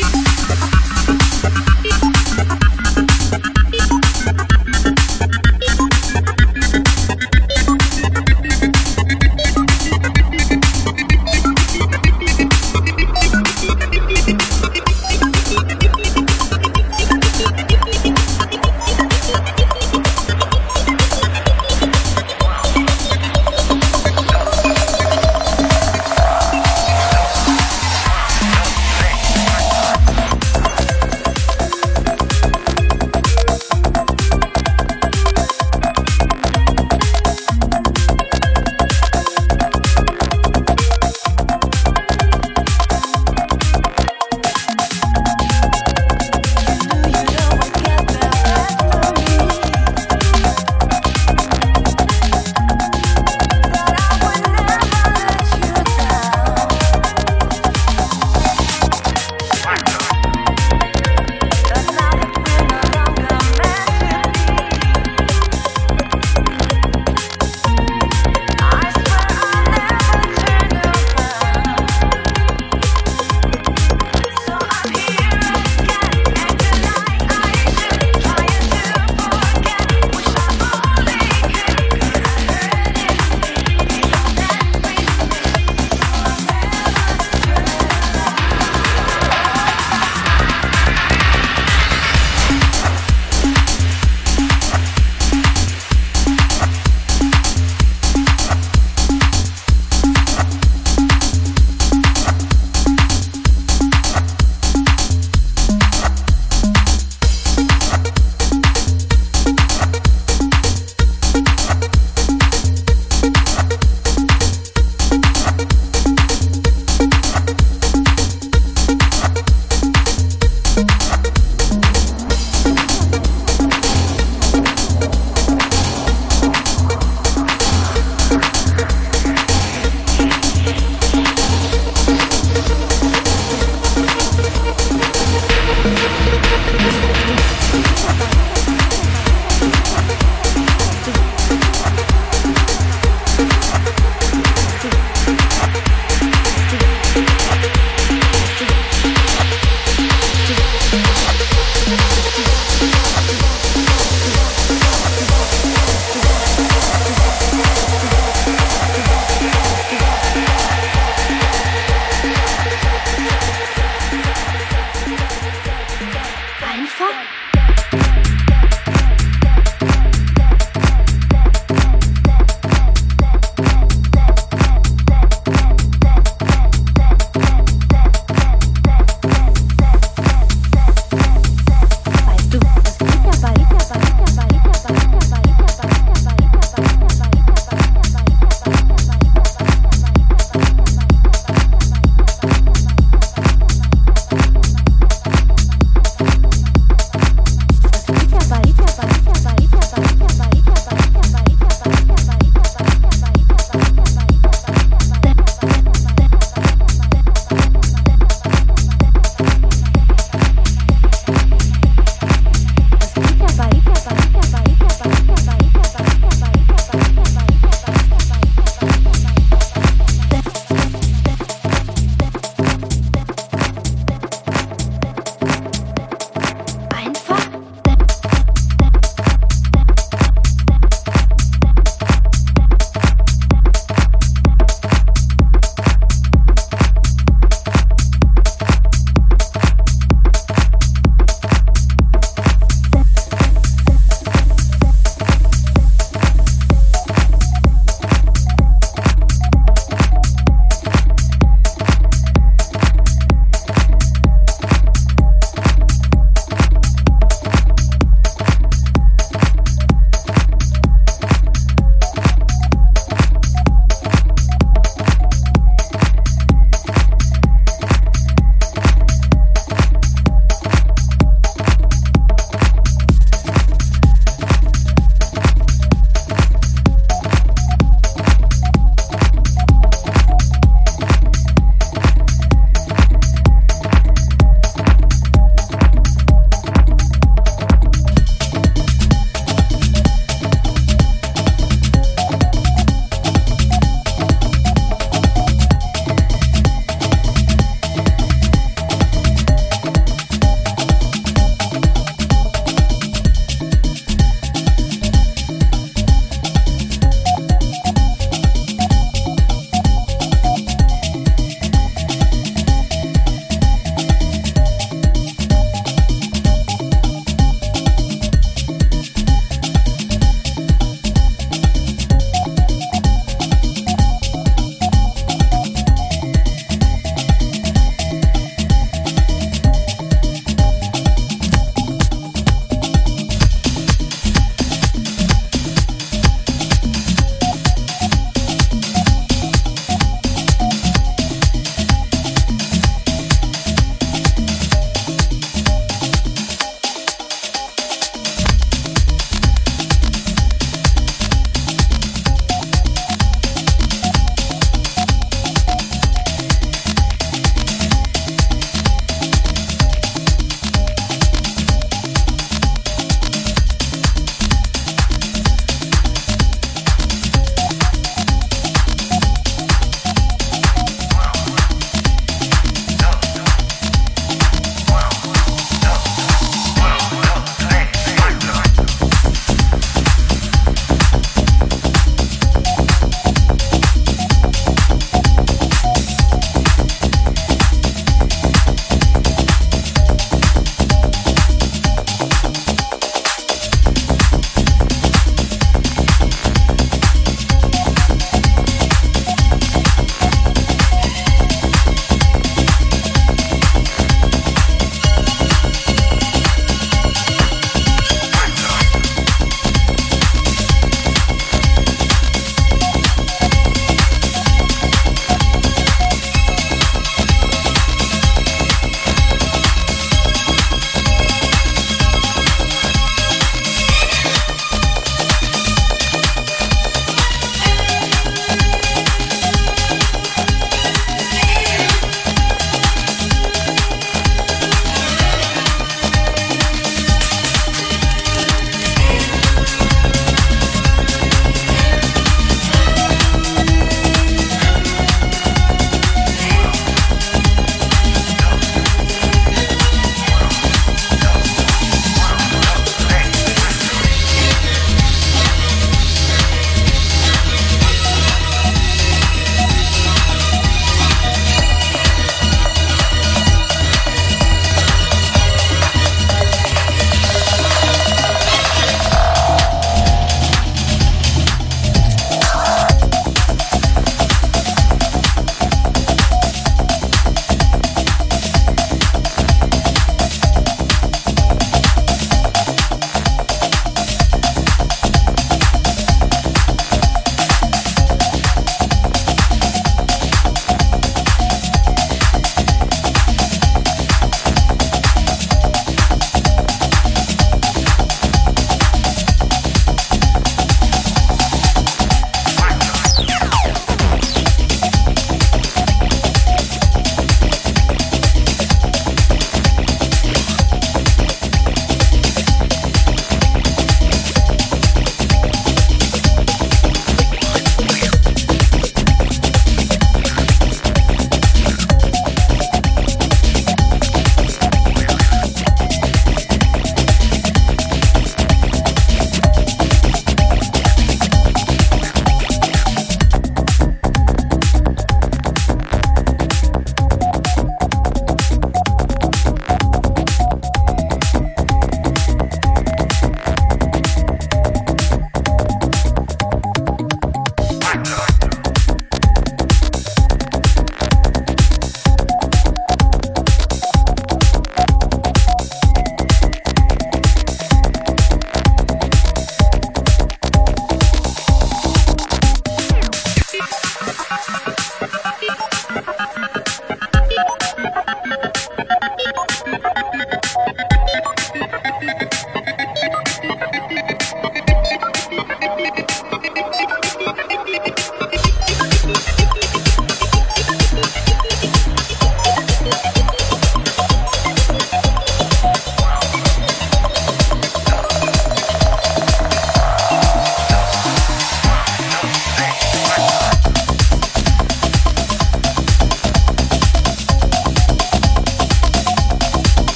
Peace.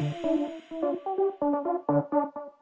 フフフフ。